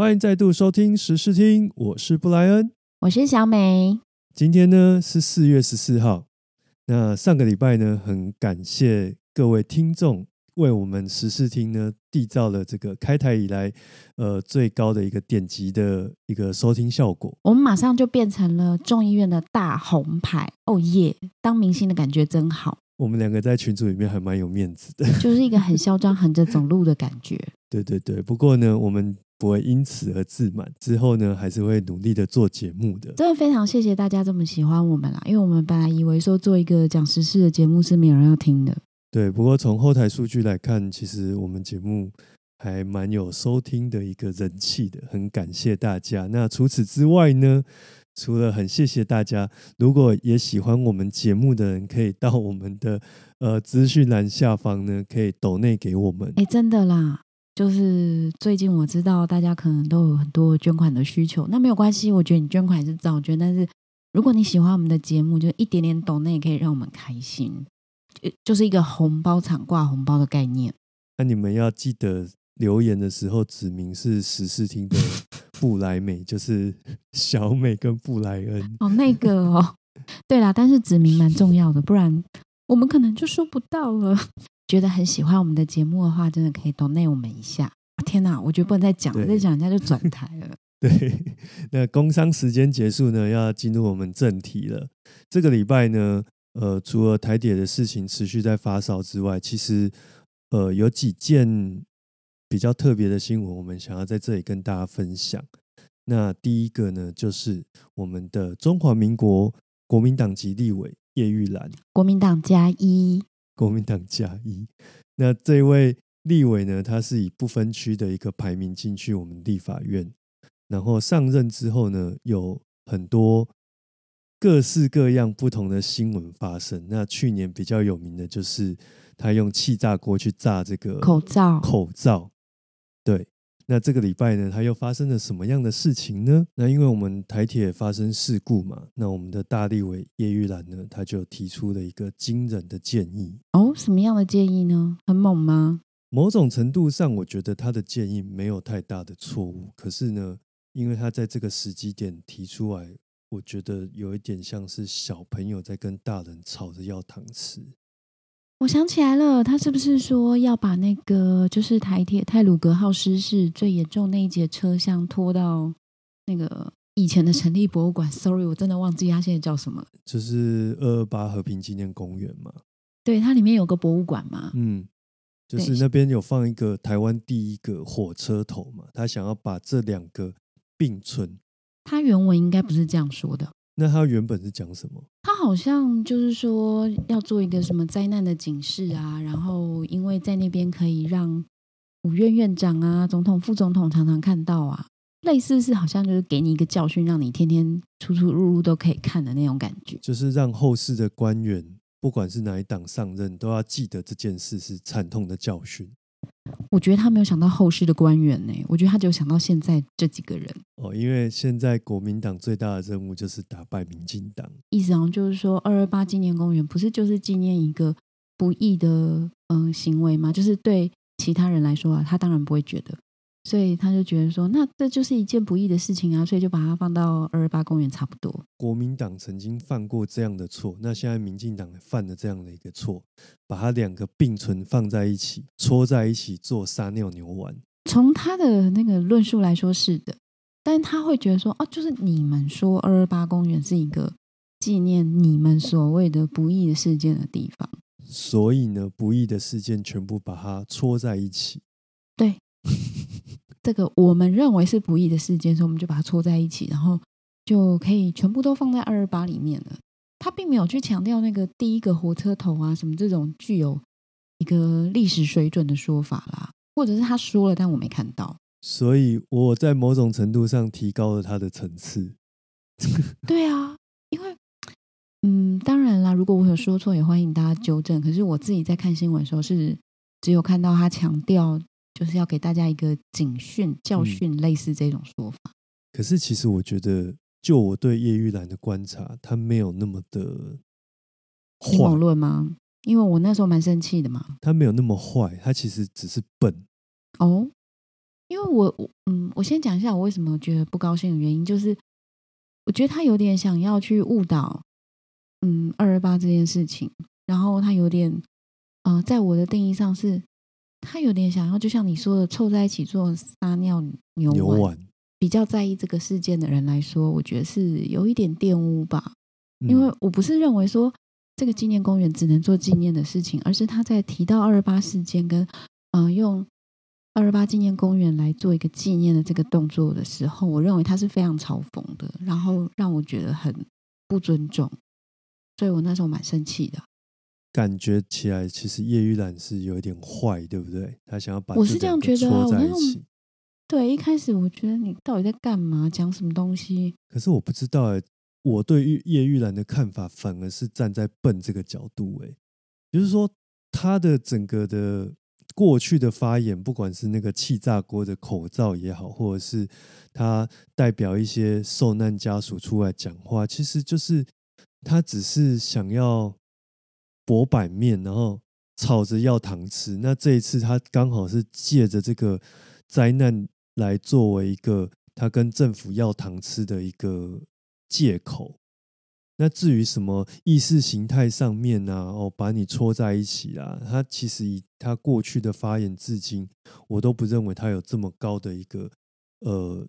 欢迎再度收听时事听，我是布莱恩。我是小美。今天呢是四月十四号，那上个礼拜呢，很感谢各位听众为我们时事听呢缔造了这个开台以来呃最高的一个点击的一个收听效果。我们马上就变成了众议院的大红牌，哦耶！当明星的感觉真好，我们两个在群组里面还蛮有面子的，就是一个很嚣张、横着走路的感觉。对对对，不过呢，我们不会因此而自满，之后呢还是会努力的做节目的。真的非常谢谢大家这么喜欢我们啦，因为我们本来以为说做一个讲时事的节目是没有人要听的。对，不过从后台数据来看，其实我们节目还蛮有收听的一个人气的，很感谢大家。那除此之外呢，除了很谢谢大家，如果也喜欢我们节目的人，可以到我们的呃资讯栏下方呢，可以抖内给我们。哎，真的啦，就是最近我知道大家可能都有很多捐款的需求，那没有关系，我觉得你捐款也是照捐，但是如果你喜欢我们的节目，就一点点懂，那也可以让我们开心。就就是一个红包场挂红包的概念。那你们要记得留言的时候指明是十四厅的 布莱美，就是 小美跟布莱恩。哦，那个哦，对啦，但是指明蛮重要的，不然我们可能就收不到了。觉得很喜欢我们的节目的话，真的可以 donate 我们一下。天哪，我觉得不能再讲了，再讲人家就转台了。对，那工商时间结束呢，要进入我们正题了。这个礼拜呢。呃，除了台铁的事情持续在发烧之外，其实呃有几件比较特别的新闻，我们想要在这里跟大家分享。那第一个呢，就是我们的中华民国国民党籍立委叶玉兰，国民党加一，国民党加一。那这位立委呢，他是以不分区的一个排名进去我们立法院，然后上任之后呢，有很多。各式各样不同的新闻发生。那去年比较有名的就是他用气炸锅去炸这个口罩。口罩，对。那这个礼拜呢，他又发生了什么样的事情呢？那因为我们台铁发生事故嘛，那我们的大立委叶玉兰呢，他就提出了一个惊人的建议。哦，什么样的建议呢？很猛吗？某种程度上，我觉得他的建议没有太大的错误。可是呢，因为他在这个时机点提出来。我觉得有一点像是小朋友在跟大人吵着要糖吃。我想起来了，他是不是说要把那个就是台铁泰鲁格号失事最严重那一节车厢拖到那个以前的成立博物馆？Sorry，我真的忘记他现在叫什么了。就是二二八和平纪念公园嘛？对，它里面有个博物馆嘛？嗯，就是那边有放一个台湾第一个火车头嘛？他想要把这两个并存。他原文应该不是这样说的。那他原本是讲什么？好像就是说要做一个什么灾难的警示啊，然后因为在那边可以让五院院长啊、总统、副总统常常看到啊，类似是好像就是给你一个教训，让你天天出出入入都可以看的那种感觉。就是让后世的官员，不管是哪一党上任，都要记得这件事是惨痛的教训。我觉得他没有想到后世的官员呢，我觉得他只有想到现在这几个人哦，因为现在国民党最大的任务就是打败民进党，意思上就是说二二八纪念公园不是就是纪念一个不义的嗯行为吗？就是对其他人来说啊，他当然不会觉得。所以他就觉得说，那这就是一件不易的事情啊，所以就把它放到二二八公园差不多。国民党曾经犯过这样的错，那现在民进党犯了这样的一个错，把它两个并存放在一起，搓在一起做撒尿牛丸。从他的那个论述来说是的，但他会觉得说，哦，就是你们说二二八公园是一个纪念你们所谓的不易的事件的地方，所以呢，不易的事件全部把它搓在一起。对。这个我们认为是不易的事件，所以我们就把它搓在一起，然后就可以全部都放在二二八里面了。他并没有去强调那个第一个火车头啊什么这种具有一个历史水准的说法啦，或者是他说了，但我没看到。所以我在某种程度上提高了他的层次。对啊，因为嗯，当然啦，如果我有说错，也欢迎大家纠正。可是我自己在看新闻的时候，是只有看到他强调。就是要给大家一个警训、教训，类似这种说法。可是，其实我觉得，就我对叶玉兰的观察，她没有那么的阴谋论吗？因为我那时候蛮生气的嘛。她没有那么坏，她其实只是笨。哦，因为我我嗯，我先讲一下我为什么觉得不高兴的原因，就是我觉得他有点想要去误导，嗯，二二八这件事情，然后他有点，呃，在我的定义上是，他有点想要，就像你说的，凑在一起做撒尿牛牛丸。比较在意这个事件的人来说，我觉得是有一点玷污吧。因嗯为我不是认为说这个纪念公园只能做纪念的事情，而是他在提到二二八事件跟呃用二二八纪念公园来做一个纪念的这个动作的时候，我认为他是非常嘲讽的，然后让我觉得很不尊重，所以我那时候蛮生气的。感觉起来其实叶玉兰是有一点坏，对不对？他想要把我是这样觉得啊我那种在一起。对，一开始我觉得你到底在干嘛，讲什么东西？可是我不知道哎、我对于叶玉兰的看法反而是站在笨这个角度哎、就是说他的整个的过去的发言，不管是那个气炸锅的口罩也好，或者是他代表一些受难家属出来讲话，其实就是他只是想要博版面，然后吵着要糖吃。那这一次他刚好是借着这个灾难来作为一个他跟政府要糖吃的一个借口。那至于什么意识形态上面啊，哦，把你戳在一起啊，他其实以他过去的发言至今，我都不认为他有这么高的一个呃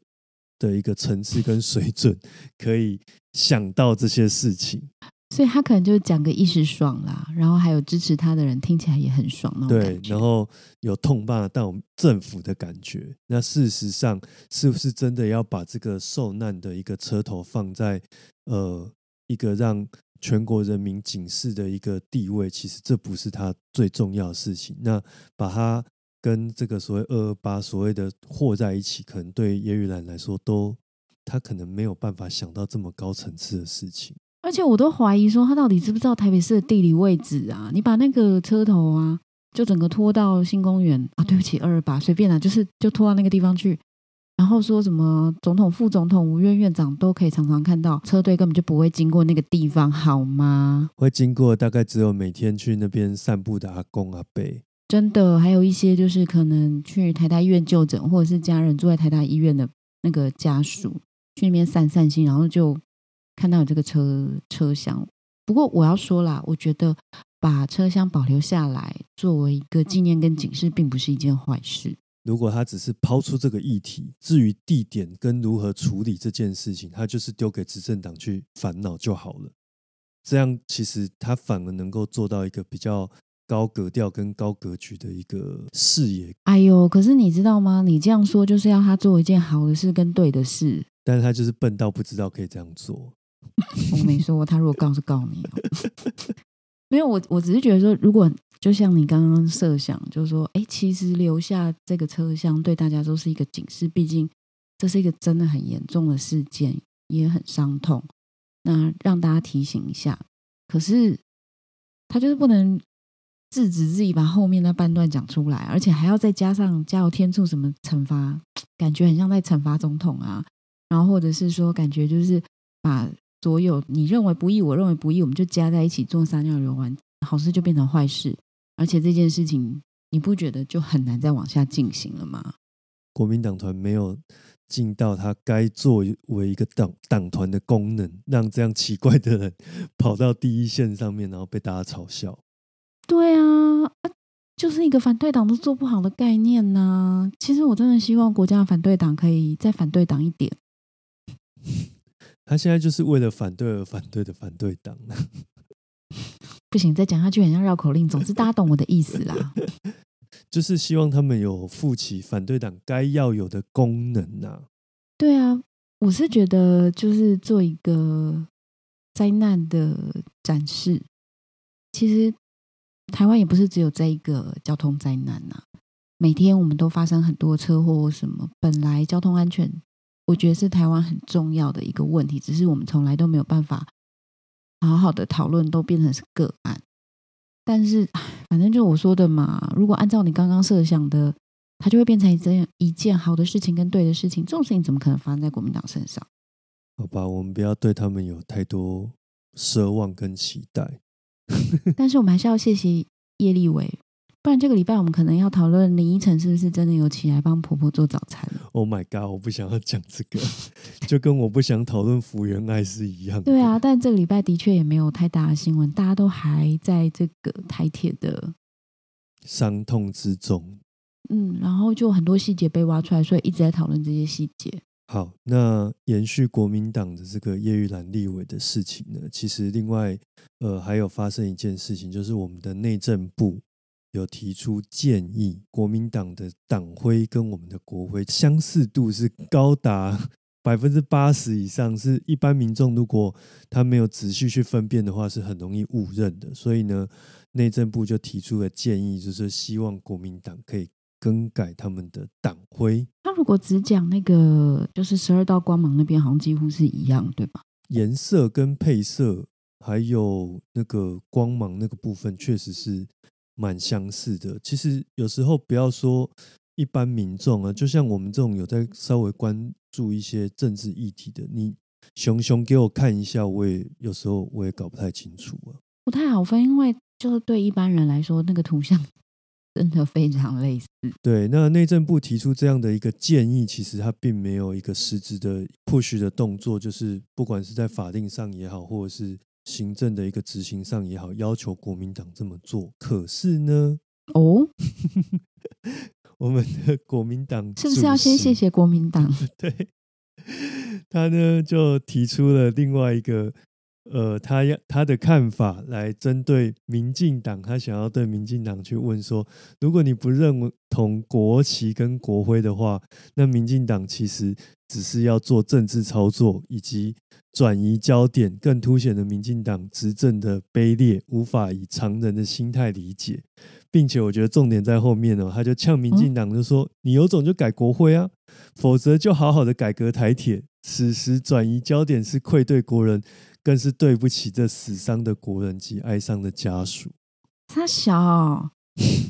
的一个层次跟水准，可以想到这些事情。所以他可能就讲个一时爽啦，然后还有支持他的人听起来也很爽那种对。然后有痛骂到政府的感觉。那事实上，是不是真的要把这个受难的一个车头放在呃一个让全国人民警示的一个地位？其实这不是他最重要的事情。那把它跟这个所谓二二八所谓的和在一起，可能对叶玉兰来说都。他可能没有办法想到这么高层次的事情。而且我都怀疑说他到底知不知道台北市的地理位置啊？你把那个车头啊，就整个拖到新公园啊，对不起，二二八随便啦，就是就拖到那个地方去。然后说什么总统、副总统、无院院长都可以常常看到车队，根本就不会经过那个地方，好吗？会经过大概只有每天去那边散步的阿公阿伯。真的，还有一些就是可能去台大医院就诊，或者是家人住在台大医院的那个家属去那边散散心，然后就看到有这个车车厢。不过我要说啦，我觉得把车厢保留下来作为一个纪念跟警示，并不是一件坏事。如果他只是抛出这个议题，至于地点跟如何处理这件事情，他就是丢给执政党去烦恼就好了。这样其实他反而能够做到一个比较高格调跟高格局的一个视野，哎呦，可是你知道吗？你这样说就是要他做一件好的事跟对的事。但是他就是笨到不知道可以这样做。我没说，他如果告是告你。没有，我我只是觉得说，如果就像你刚刚设想，就是说，哎，其实留下这个车厢对大家都是一个警示，毕竟这是一个真的很严重的事件，也很伤痛。那让大家提醒一下，可是他就是不能制止自己把后面那半段讲出来，而且还要再加上加油添醋什么惩罚，感觉很像在惩罚总统啊。然后或者是说，感觉就是把所有你认为不易，我认为不易，我们就加在一起做撒尿流丸，好事就变成坏事，而且这件事情你不觉得就很难再往下进行了吗？国民党团没有尽到他该作为一个党党团的功能，让这样奇怪的人跑到第一线上面，然后被大家嘲笑。对啊，啊就是一个反对党都做不好的概念呐、其实我真的希望国家的反对党可以再反对党一点。他现在就是为了反对而反对的反对党。不行，再讲下去很像绕口令。总之，大家懂我的意思啦。就是希望他们有负起反对党该要有的功能呐、对啊，我是觉得就是做一个灾难的展示。其实台湾也不是只有这一个交通灾难呐、每天我们都发生很多车祸或什么。本来交通安全，我觉得是台湾很重要的一个问题，只是我们从来都没有办法好好的讨论，都变成是个案。但是，反正就我说的嘛，如果按照你刚刚设想的，它就会变成一件一件好的事情跟对的事情。这种事情怎么可能发生在国民党身上？好吧，我们不要对他们有太多奢望跟期待。但是我们还是要谢谢叶立伟不然这个礼拜我们可能要讨论林依晨是不是真的有起来帮婆婆做早餐。Oh my god！我不想要讲这个，就跟我不想讨论福原爱是一样的。对啊，但这个礼拜的确也没有太大的新闻，大家都还在这个台铁的伤痛之中。嗯，然后就很多细节被挖出来，所以一直在讨论这些细节。好，那延续国民党的这个叶玉兰立委的事情呢，其实另外呃还有发生一件事情，就是我们的内政部有提出建议，国民党的党徽跟我们的国徽相似度是高达 百分之八十以上，是一般民众如果他没有仔细去分辨的话，是很容易误认的。所以呢，内政部就提出了建议，就是希望国民党可以更改他们的党徽。他如果只讲那个就是十二道光芒那边，好像几乎是一样，对吧？颜色跟配色，还有那个光芒那个部分，确实是蛮相似的。其实有时候不要说一般民众啊，就像我们这种有在稍微关注一些政治议题的，你熊熊给我看一下，我也有时候我也搞不太清楚啊。不太好分，因为就是对一般人来说，那个图像 真的非常类似。对，那内政部提出这样的一个建议，其实它并没有一个实质的 push 的动作，就是不管是在法定上也好，或者是行政的一个执行上也好，要求国民党这么做。可是呢，哦，我们的国民党是不是要先谢谢国民党？对，他呢就提出了另外一个呃，他要他的看法来针对民进党，他想要对民进党去问说，如果你不认同国旗跟国徽的话，那民进党其实只是要做政治操作以及转移焦点，更凸显了民进党执政的卑劣，无法以常人的心态理解。并且我觉得重点在后面哦，他就呛民进党，就说、你有种就改国徽啊，否则就好好的改革台铁。此时转移焦点是愧对国人，更是对不起这死伤的国人及哀伤的家属。他小，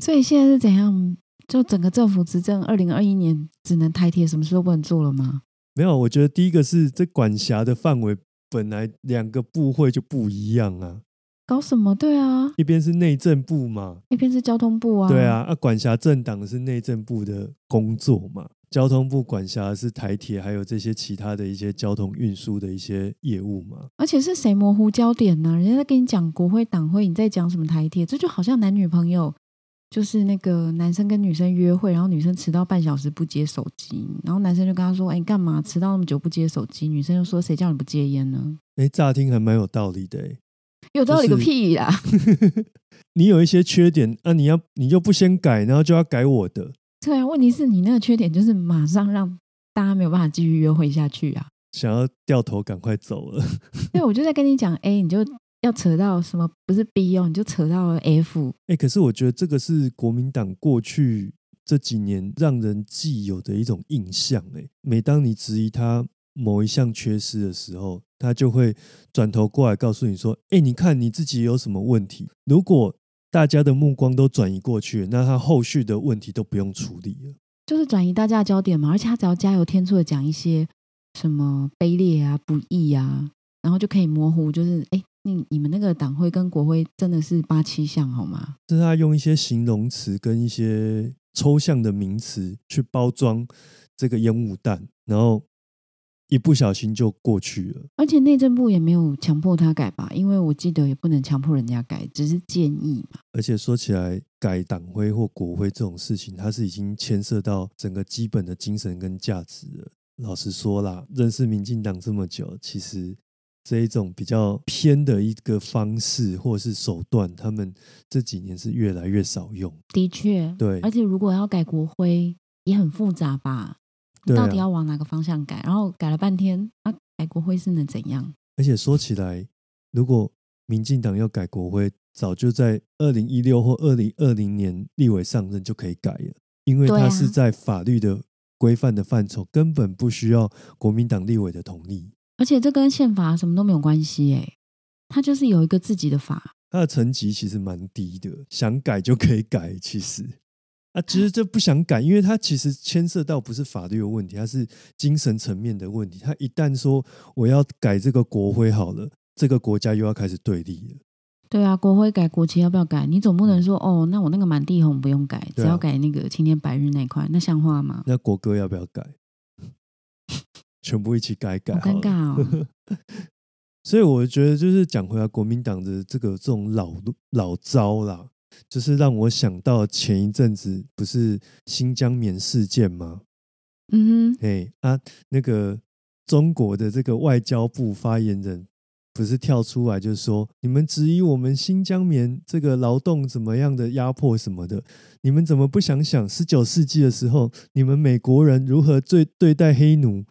所以现在是怎样？就整个政府执政，二零二一年只能台铁，什么事都不能做了吗？没有，我觉得第一个是这管辖的范围本来两个部会就不一样啊，搞什么？对啊，一边是内政部嘛，一边是交通部啊，对啊，啊管辖政党的是内政部的工作嘛，交通部管辖的是台铁，还有这些其他的一些交通运输的一些业务嘛。而且是谁模糊焦点呢？人家在跟你讲国会党会，你在讲什么台铁？这就好像男女朋友，就是那个男生跟女生约会，然后女生迟到半小时不接手机，然后男生就跟他说：“哎，你干嘛迟到那么久不接手机？”女生就说：“谁叫你不戒烟呢哎，乍听还蛮有道理的哎。？”有道理个就是屁啦！你有一些缺点啊，你要你就不先改，然后就要改我的，对啊，问题是你那个缺点就是马上让大家没有办法继续约会下去啊。想要掉头赶快走了。对，我就在跟你讲 A，你就要扯到什么不是 B 哦，你就扯到了 F。哎，可是我觉得这个是国民党过去这几年让人既有的一种印象。哎，每当你质疑他某一项缺失的时候，他就会转头过来告诉你说：“哎，你看你自己有什么问题？”如果大家的目光都转移过去，那他后续的问题都不用处理了。就是转移大家的焦点嘛，而且他只要加油添醋的讲一些什么卑劣啊、不义啊，然后就可以模糊，就是哎，你你们那个党徽跟国徽真的是八七像好吗？就是他用一些形容词跟一些抽象的名词去包装这个烟雾弹，然后一不小心就过去了。而且内政部也没有强迫他改吧，因为我记得也不能强迫人家改，只是建议嘛。而且说起来，改党徽或国徽这种事情，它是已经牵涉到整个基本的精神跟价值了。老实说啦，认识民进党这么久，其实这一种比较偏的一个方式或是手段，他们这几年是越来越少用。的确，对而且如果要改国徽，也很复杂吧？到底要往哪个方向改？然后改了半天，啊，改国徽是能怎样？而且说起来，如果民进党要改国徽，早就在二零一六或二零二零年立委上任就可以改了，因为它是在法律的规范的范畴，根本不需要国民党立委的同意。而且这跟宪法什么都没有关系诶，它就是有一个自己的法。它的层级其实蛮低的，想改就可以改。其实啊，其实这不想改，因为它其实牵涉到不是法律的问题，它是精神层面的问题。他一旦说我要改这个国徽好了，这个国家又要开始对立了。对啊，国徽改国旗要不要改？你总不能说哦，那我那个满地红不用改，只要改那个青天白日那一块，那像话吗？那国歌要不要改？全部一起改改好尴尬哦。所以我觉得，就是讲回来，国民党的这个这种老老招啦，就是让我想到前一阵子不是新疆棉事件吗？嗯哼，哎啊，那个中国的这个外交部发言人不是跳出来就说，你们质疑我们新疆棉这个劳动怎么样的压迫什么的，你们怎么不想想十九世纪的时候，你们美国人如何对对待黑奴，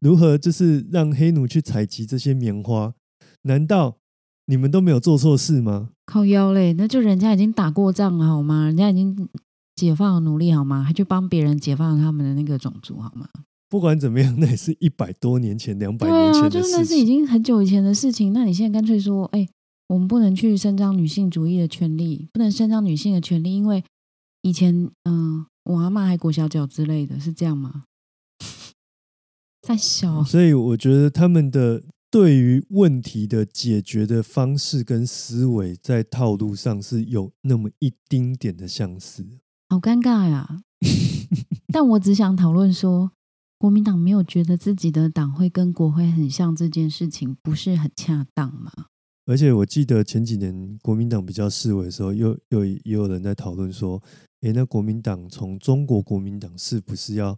如何就是让黑奴去采集这些棉花？难道你们都没有做错事吗？靠腰嘞，那就人家已经打过仗了好吗？人家已经解放了奴隶好吗？还去帮别人解放了他们的那个种族好吗？不管怎么样，那也是一百多年前、两百对啊，年前的就是那事情。是已经很久以前的事情。那你现在干脆说，哎、我们不能去伸张女性主义的权利，不能伸张女性的权利，因为以前，嗯、我阿妈还裹小脚之类的，是这样吗？太小，所以我觉得他们的对于问题的解决的方式跟思维，在套路上是有那么一丁点的相似。好尴尬呀！但我只想讨论说，国民党没有觉得自己的党会跟国会很像这件事情，不是很恰当吗？而且我记得前几年国民党比较示威的时候，又又也有人在讨论说，诶，那国民党从中国国民党是不是要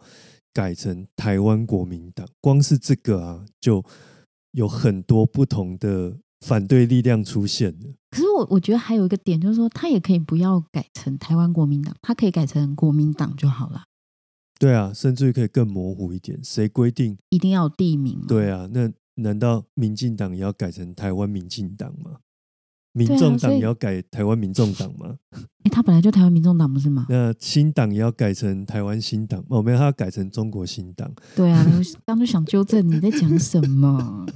改成台湾国民党？光是这个啊，就有很多不同的反对力量出现的。可是我我觉得还有一个点，就是说他也可以不要改成台湾国民党，他可以改成国民党就好了，对啊，甚至于可以更模糊一点，谁规定一定要有地名。对啊，那难道民进党也要改成台湾民进党吗？民众党也要改台湾民众党吗？诶他本来就台湾民众党不是吗？那新党也要改成台湾新党？哦，没有，他要改成中国新党。对啊，我刚就想纠正你在讲什么，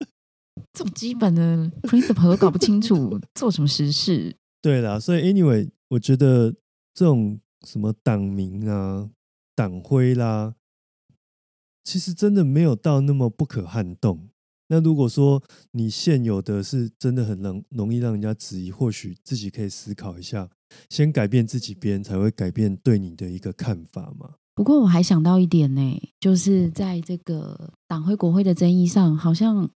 这种基本的 principle 都搞不清楚，做什么实事？对啦，所以 anyway，我觉得这种什么党名啊、党徽啦，其实真的没有到那么不可撼动。那如果说你现有的是真的很容容易让人家质疑，或许自己可以思考一下，先改变自己，别人才会改变对你的一个看法嘛。不过我还想到一点呢，就是在这个党徽国徽的争议上，好像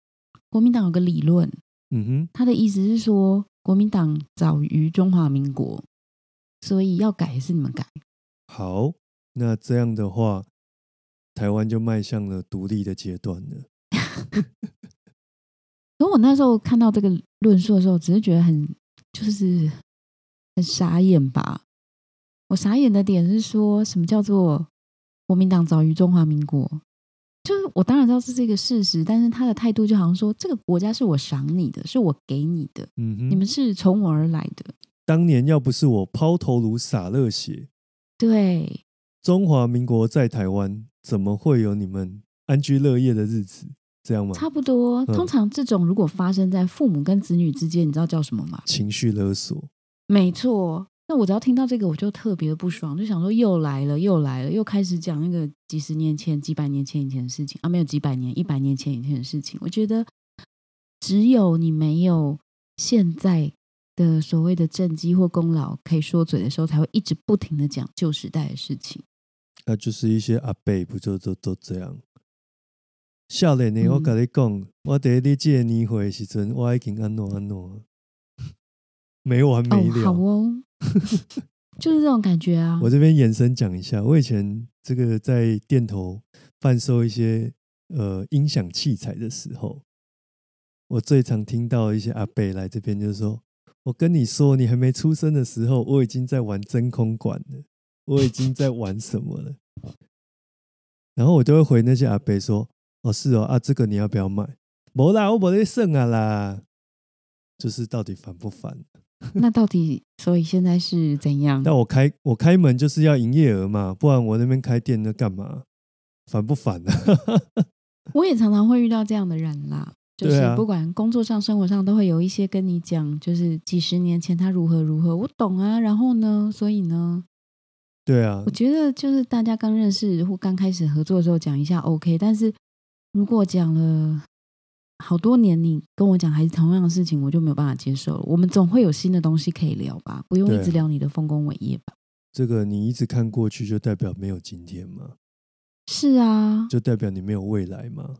国民党有个理论，嗯哼，他的意思是说，国民党早于中华民国，所以要改也是你们改。好，那这样的话，台湾就迈向了独立的阶段了。可我那时候看到这个论述的时候，只是觉得很就是很傻眼吧。我傻眼的点是说什么叫做国民党早于中华民国？就是我当然知道这是一个事实，但是他的态度就好像说这个国家是我赏你的，是我给你的，嗯哼，你们是从我而来的。当年要不是我抛头颅洒热血，对，中华民国在台湾，怎么会有你们安居乐业的日子？这样吗？差不多。嗯通常这种如果发生在父母跟子女之间，你知道叫什么吗？情绪勒索，没错。那我只要听到这个，我就特别的不爽，就想说又来了，又来了，又开始讲那个几十年前、几百年前以前的事情啊，没有几百年、一百年前以前的事情。我觉得只有你没有现在的所谓的政绩或功劳可以说嘴的时候，才会一直不停的讲旧时代的事情。那就是一些阿贝不就都都这样。少年呢，嗯我跟你讲，我伫你这个年会的时阵，我已经安诺安诺，没完没哦，了。好哦，就是这种感觉啊。我这边延伸讲一下，我以前这个在店头贩售一些呃音响器材的时候，我最常听到一些阿伯来这边，就是说：“我跟你说，你还没出生的时候，我已经在玩真空管了，我已经在玩什么了。”然后我就会回那些阿伯说：“哦，是哦，啊，这个你要不要买？没啦，我没得剩啊啦。”就是到底烦不烦？那到底，所以现在是怎样？那我开我开门就是要营业额嘛，不然我那边开店那干嘛？烦不烦啊？我也常常会遇到这样的人啦，就是不管工作上、生活上，都会有一些跟你讲，就是几十年前他如何如何，我懂啊。然后呢，所以呢，对啊我，觉得就是大家刚认识或刚开始合作的时候讲一下 OK，但是如果讲了好多年你跟我讲还是同样的事情，我就没有办法接受了。我们总会有新的东西可以聊吧，不用一直聊你的丰功伟业吧？这个你一直看过去，就代表没有今天吗？是啊，就代表你没有未来吗？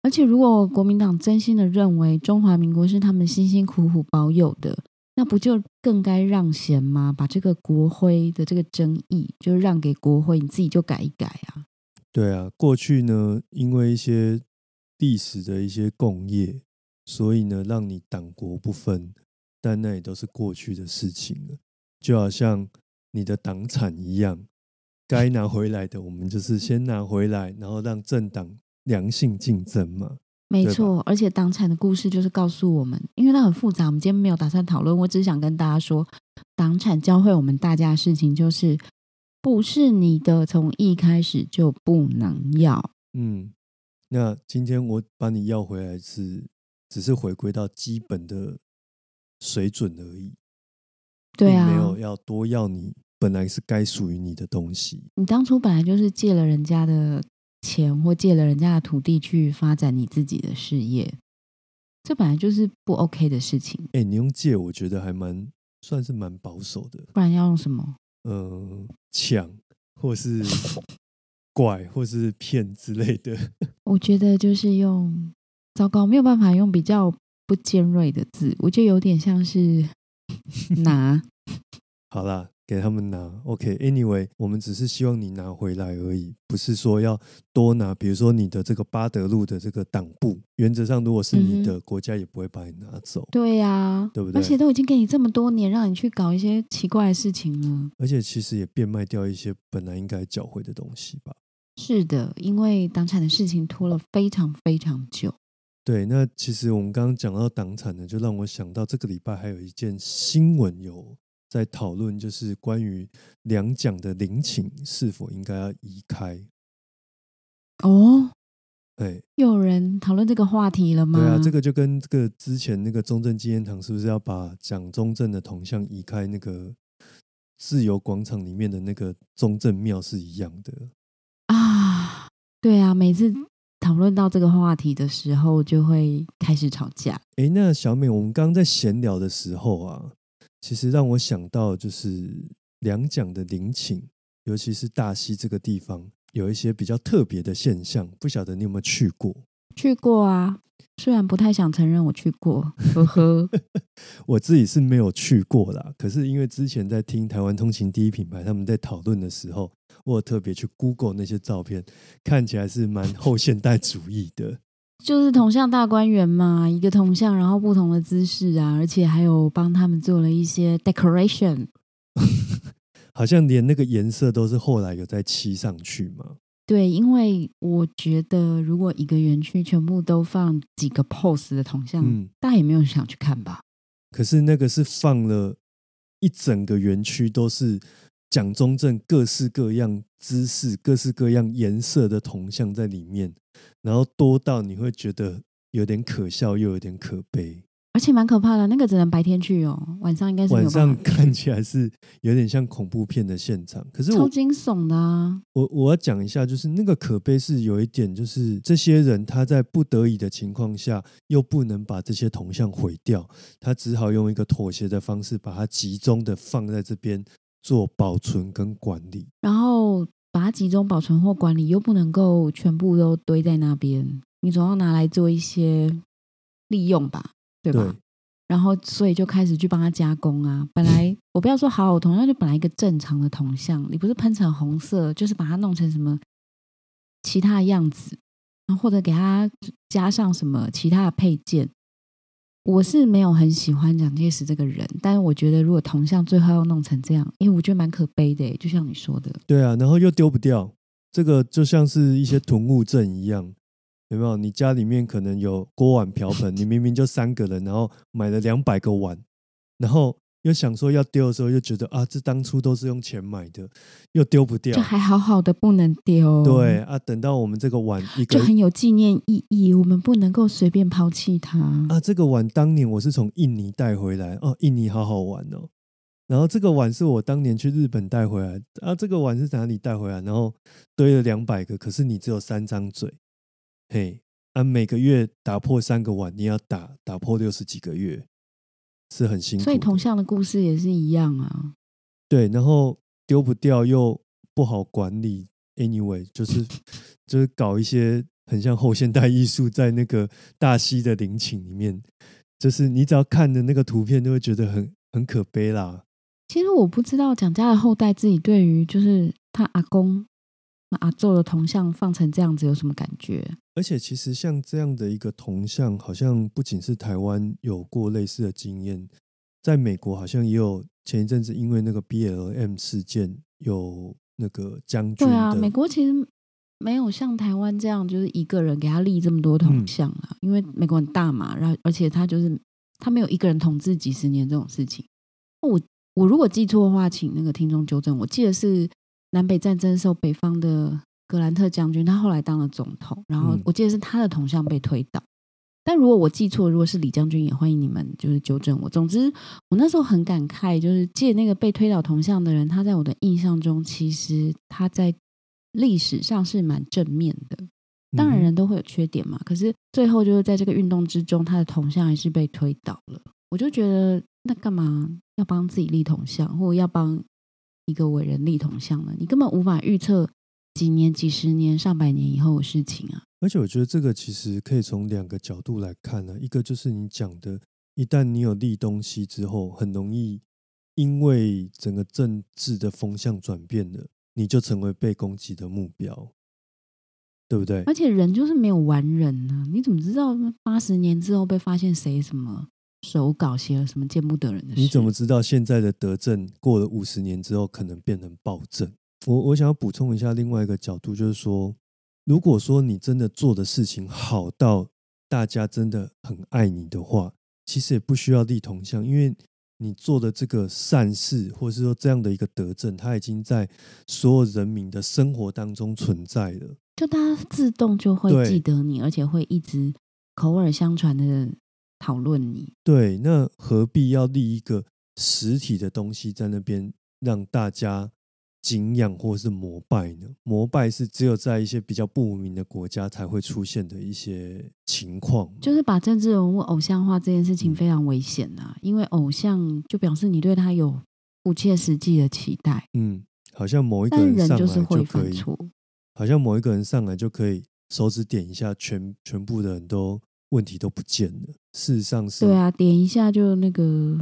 而且如果国民党真心的认为中华民国是他们辛辛苦苦保有的，那不就更该让贤吗？把这个国徽的这个争议就让给国徽，你自己就改一改啊。对啊，过去呢，因为一些历史的一些共业，所以呢，让你党国不分，但那也都是过去的事情了。就好像你的党产一样，该拿回来的，我们就是先拿回来，然后让政党良性竞争嘛。没错，而且党产的故事就是告诉我们，因为它很复杂，我们今天没有打算讨论。我只想跟大家说，党产教会我们大家的事情就是，不是你的，从一开始就不能要。嗯，那今天我把你要回来是，只是回归到基本的水准而已，对啊，没有要多要你本来是该属于你的东西。你当初本来就是借了人家的钱或借了人家的土地去发展你自己的事业，这本来就是不 OK 的事情。哎、你用借，我觉得还蛮算是蛮保守的。不然要用什么？呃，抢或是 拐或是骗之类的。我觉得就是用糟糕，没有办法用比较不尖锐的字，我觉得有点像是 拿。好啦，给他们拿。OK，Anyway，、我们只是希望你拿回来而已，不是说要多拿。比如说你的这个巴德路的这个党部，原则上如果是你的，国家也不会把你拿走。对呀、对不对而且都已经给你这么多年，让你去搞一些奇怪的事情了。而且其实也变卖掉一些本来应该缴回的东西吧。是的，因为党产的事情拖了非常非常久。对，那其实我们刚刚讲到党产呢，就让我想到这个礼拜还有一件新闻有在讨论，就是关于两蒋的陵寝是否应该要移开。哦，哎，有人讨论这个话题了吗？对啊，这个就跟这个之前那个中正纪念堂是不是要把蒋中正的铜像移开那个自由广场里面的那个中正庙是一样的？啊，对啊，每次讨论到这个话题的时候，就会开始吵架。哎，那小美，我们刚刚在闲聊的时候啊，其实让我想到就是两蒋的陵寝，尤其是大溪这个地方，有一些比较特别的现象，不晓得你有没有去过？去过啊，虽然不太想承认我去过，呵呵。我自己是没有去过啦，可是因为之前在听台湾通勤第一品牌他们在讨论的时候，我有特别去 Google 那些照片，看起来是蛮后现代主义的。就是铜像大观园嘛，一个铜像，然后不同的姿势啊，而且还有帮他们做了一些 decoration。好像连那个颜色都是后来有再漆上去嘛。对，因为我觉得如果一个园区全部都放几个 pose 的铜像，嗯，大家也没有人想去看吧？可是那个是放了一整个园区都是蒋中正各式各样姿势、各式各样颜色的铜像在里面，然后多到你会觉得有点可笑，又有点可悲。而且蛮可怕的，那个只能白天去哦，晚上应该是晚。上看起来是有点像恐怖片的现场，可是超我惊悚的啊！我我要讲一下，就是那个可悲是有一点，就是这些人他在不得已的情况下，又不能把这些铜像毁掉，他只好用一个妥协的方式，把它集中的放在这边做保存跟管理。然后把它集中保存或管理，又不能够全部都堆在那边，你总要拿来做一些利用吧，对吧？对然后，所以就开始去帮他加工啊。本来 我不要说好好铜像，就本来一个正常的铜像，你不是喷成红色，就是把它弄成什么其他的样子，然后或者给它加上什么其他的配件。我是没有很喜欢蒋介石这个人，但是我觉得如果铜像最后要弄成这样，因为我觉得蛮可悲的，就像你说的，对啊，然后又丢不掉，这个就像是一些囤物症一样，有没有？你家里面可能有锅碗瓢盆，你明明就三个人，然后买了两百个碗，然后又想说要丢的时候，又觉得啊，这当初都是用钱买的，又丢不掉就。还好好的不能丢，对，啊，等到我们这个碗一个就很有纪念意义，我们不能够随便抛弃它。啊，这个碗当年我是从印尼带回来哦，印尼好好玩哦。然后这个碗是我当年去日本带回来啊，这个碗是哪里带回来？然后堆了两百个，可是你只有三张嘴，嘿，啊，每个月打破三个碗，你要打打破六十几个月，是很辛苦。所以铜像的故事也是一样啊。对，然后丢不掉又不好管理，anyway，就是 就是搞一些很像后现代艺术，在那个大溪的陵寝里面，就是你只要看的那个图片，就会觉得很很可悲啦。其实我不知道蒋家的后代自己对于就是他阿公、阿祖的铜像放成这样子有什么感觉。而且其实像这样的一个铜像，好像不仅是台湾有过类似的经验，在美国好像也有前一阵子因为那个 BLM 事件有那个将军对啊，美国其实没有像台湾这样，就是一个人给他立这么多铜嗯像啊，因为美国很大嘛，然后而且他就是他没有一个人统治几十年这种事情。我我如果记错的话，请那个听众纠正。我记得是南北战争的时候，北方的格兰特将军，他后来当了总统，然后嗯我记得是他的铜像被推倒。但如果我记错，如果是李将军，也欢迎你们就是纠正我。总之，我那时候很感慨，就是借那个被推倒铜像的人，他在我的印象中，其实他在历史上是蛮正面的。当然，人都会有缺点嘛。可是最后就是在这个运动之中，他的铜像还是被推倒了。我就觉得，那干嘛要帮自己立铜像，或者要帮一个伟人立铜像了？你根本无法预测几年、几十年、上百年以后的事情啊。而且我觉得这个其实可以从两个角度来看呢、一个就是你讲的，一旦你有立东西之后，很容易因为整个政治的风向转变了，你就成为被攻击的目标，对不对？而且人就是没有完人呢、你怎么知道八十年之后被发现谁什么手稿写了什么见不得人的事？你怎么知道现在的德政过了五十年之后可能变成暴政？我我想要补充一下另外一个角度，就是说，如果说你真的做的事情好到大家真的很爱你的话，其实也不需要立铜像，因为你做的这个善事，或是说这样的一个德政，它已经在所有人民的生活当中存在了。就大家自动就会对记得你，而且会一直口耳相传的讨论你。对，那何必要立一个实体的东西在那边让大家敬仰或是膜拜呢？膜拜是只有在一些比较不文明的国家才会出现的一些情况。就是把政治人物偶像化这件事情嗯非常危险啊，因为偶像就表示你对他有不切实际的期待，嗯，好像某一个人上来人就是会就可以，犯错。好像某一个人上来就可以手指点一下，全全部的人都问题都不见了。事实上是，对啊，点一下就那个，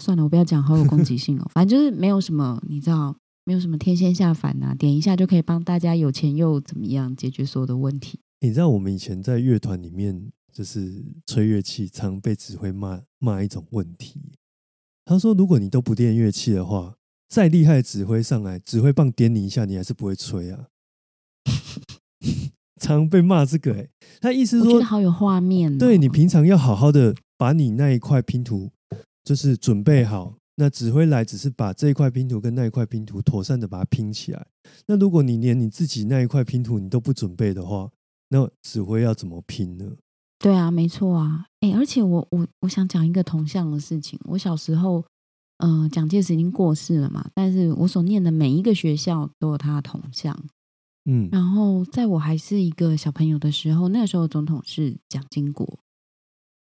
算了，我不要讲好有攻击性哦。反正就是没有什么，你知道，没有什么天仙下凡呐、点一下就可以帮大家有钱又怎么样解决所有的问题。你知道我们以前在乐团里面，就是吹乐器，常被指挥骂骂一种问题。他说，如果你都不练乐器的话，再厉害的指挥上来，指挥棒点你一下，你还是不会吹啊。常被骂这个、欸，他意思是说我觉得，好有画面、哦。对你平常要好好的把你那一块拼图就是准备好，那指挥来只是把这一块拼图跟那一块拼图妥善的把它拼起来。那如果你连你自己那一块拼图你都不准备的话，那指挥要怎么拼呢？对啊，没错啊。哎，而且我我我想讲一个同向的事情。我小时候，嗯、蒋介石已经过世了嘛，但是我所念的每一个学校都有他的铜像。嗯然后在我还是一个小朋友的时候，那个时候总统是蒋经国，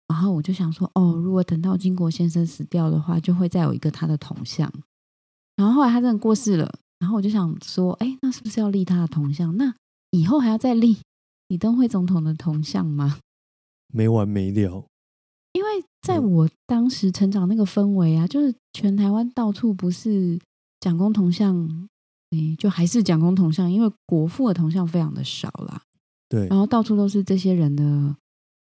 然后我就想说，哦，如果等到经国先生死掉的话，就会再有一个他的铜像。然后后来他真的过世了，然后我就想说，哎，那是不是要立他的铜像？那以后还要再立李登辉总统的铜像吗？没完没了。因为在嗯我当时成长那个氛围啊，就是全台湾到处不是蒋公铜像，诶，就还是蒋公铜像，因为国父的铜像非常的少啦。对然，后到处都是这些人的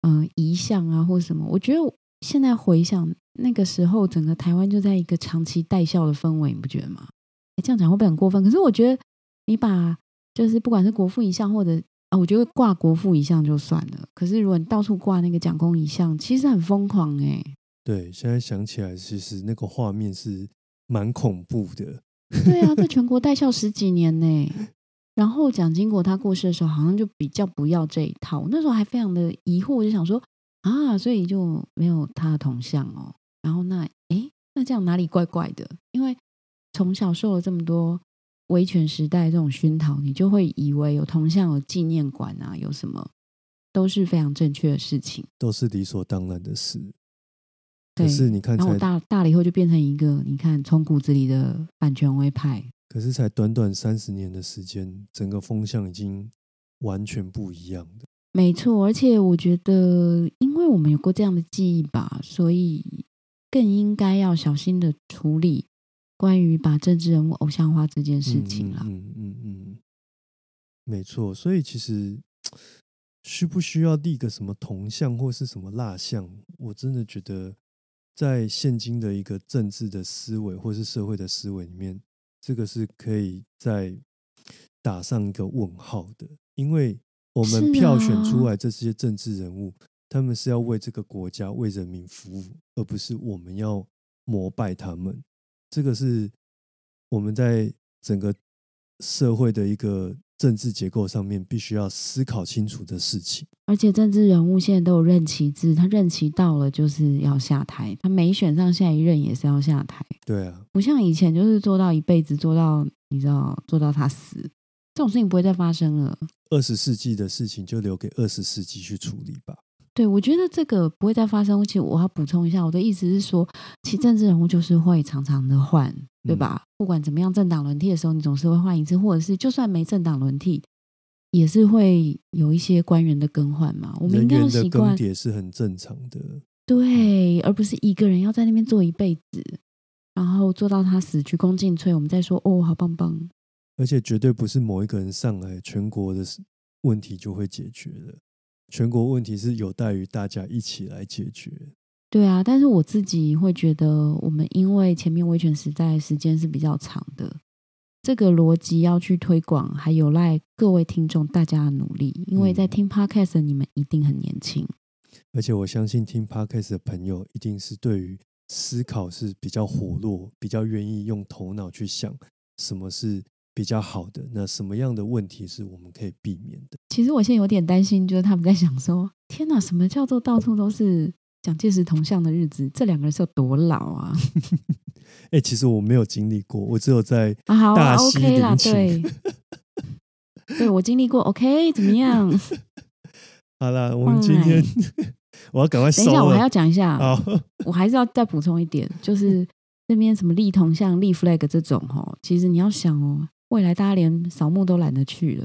嗯、呃遗像啊或什么。我觉得现在回想那个时候，整个台湾就在一个长期带笑的氛围，你不觉得吗？诶这样讲会不会很过分？可是我觉得你把就是不管是国父遗像或者啊，我觉得挂国父遗像就算了。可是如果你到处挂那个蒋公遗像，其实很疯狂哎、对，现在想起来，其实那个画面是蛮恐怖的。对啊，在全国带校十几年呢。然后蒋经国他过世的时候，好像就比较不要这一套。我那时候还非常的疑惑，我就想说啊，所以就没有他的铜像哦。然后那诶，那这样哪里怪怪的？因为从小受了这么多威权时代这种熏陶，你就会以为有铜像、有纪念馆啊，有什么都是非常正确的事情。都是理所当然的事。对可是你看才，然后我大大了以后就变成一个，你看从骨子里的反权威派。可是才短短三十年的时间，整个风向已经完全不一样的。没错，而且我觉得，因为我们有过这样的记忆吧，所以更应该要小心的处理关于把政治人物偶像化这件事情啦。嗯嗯嗯嗯嗯，没错。所以其实需不需要立个什么铜像或是什么蜡像，我真的觉得在现今的一个政治的思维或是社会的思维里面，这个是可以在打上一个问号的，因为我们票选出啊来这些政治人物，他们是要为这个国家、为人民服务，而不是我们要膜拜他们。这个是我们在整个社会的一个政治结构上面必须要思考清楚的事情。而且政治人物现在都有任期制，他任期到了就是要下台，他没选上下一任也是要下台，对啊，不像以前就是做到一辈子，做到你知道做到他死，这种事情不会再发生了。二十世纪的事情就留给二十世纪去处理吧。对，我觉得这个不会再发生。其实我要补充一下，我的意思是说，其实政治人物就是会常常的换，对嗯吧？不管怎么样，政党轮替的时候，你总是会换一次，或者是就算没政党轮替，也是会有一些官员的更换嘛。我们应该的习惯更迭是很正常的。对，而不是一个人要在那边做一辈子，然后做到他死，鞠躬尽瘁，我们再说哦，好棒棒。而且绝对不是某一个人上来，全国的事问题就会解决的。全国问题是有待于大家一起来解决。对啊，但是我自己会觉得，我们因为前面威权时代时间是比较长的，这个逻辑要去推广，还有赖各位听众大家的努力。因为在嗯听 podcast 的你们一定很年轻，而且我相信听 podcast 的朋友一定是对于思考是比较活络，比较愿意用头脑去想什么是比较好的，那什么样的问题是我们可以避免的。其实我现在有点担心，就是他们在想说：天哪，什么叫做到处都是蒋介石铜像的日子？这两个人是有多老啊？哎、其实我没有经历过，我只有在大溪，OK 啦，陵寝对，对我经历过，OK，怎么样？好了，我们今天 我要赶快。等一下，我还要讲一下，我还是要再补充一点，就是那边什么立铜像、立 flag 这种哦，其实你要想哦，未来大家连扫墓都懒得去了，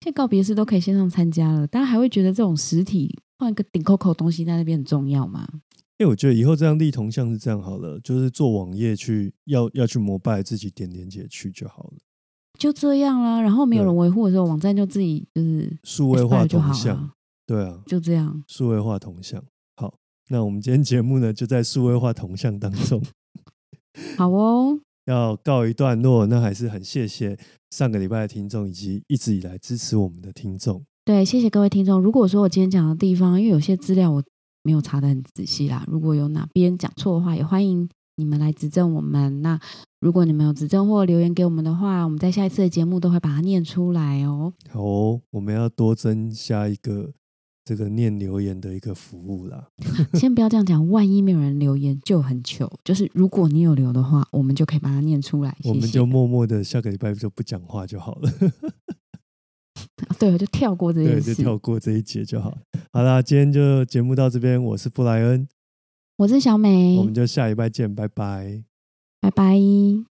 现在告别式都可以线上参加了，大家还会觉得这种实体换一个顶 Coco 东西在那边很重要吗？因为我觉得以后这样立铜像是这样好了，就是做网页去要要去膜拜，自己点连接去就好了。就这样啦，然后没有人维护的时候，网站就自己就是数位化铜像，，对啊，就这样。数位化铜像。好，那我们今天节目呢，就在数位化铜像当中 好哦，要告一段落。那还是很谢谢上个礼拜的听众，以及一直以来支持我们的听众。对，谢谢各位听众。如果说我今天讲的地方，因为有些资料我没有查的很仔细啦，如果有哪边讲错的话，也欢迎你们来指正我们。那如果你们有指正或留言给我们的话，我们在下一次的节目都会把它念出来哦。好哦，我们要多增加一个这个念留言的一个服务啦。先不要这样讲，万一没有人留言就很糗。就是如果你有留的话，我们就可以把它念出来。我们就默默的下个礼拜就不讲话就好了。对，就跳过这对，件事。就跳过这一节就好。好啦，今天就节目到这边，我是布莱恩，我是小美我，们就下礼拜见，拜拜。拜拜。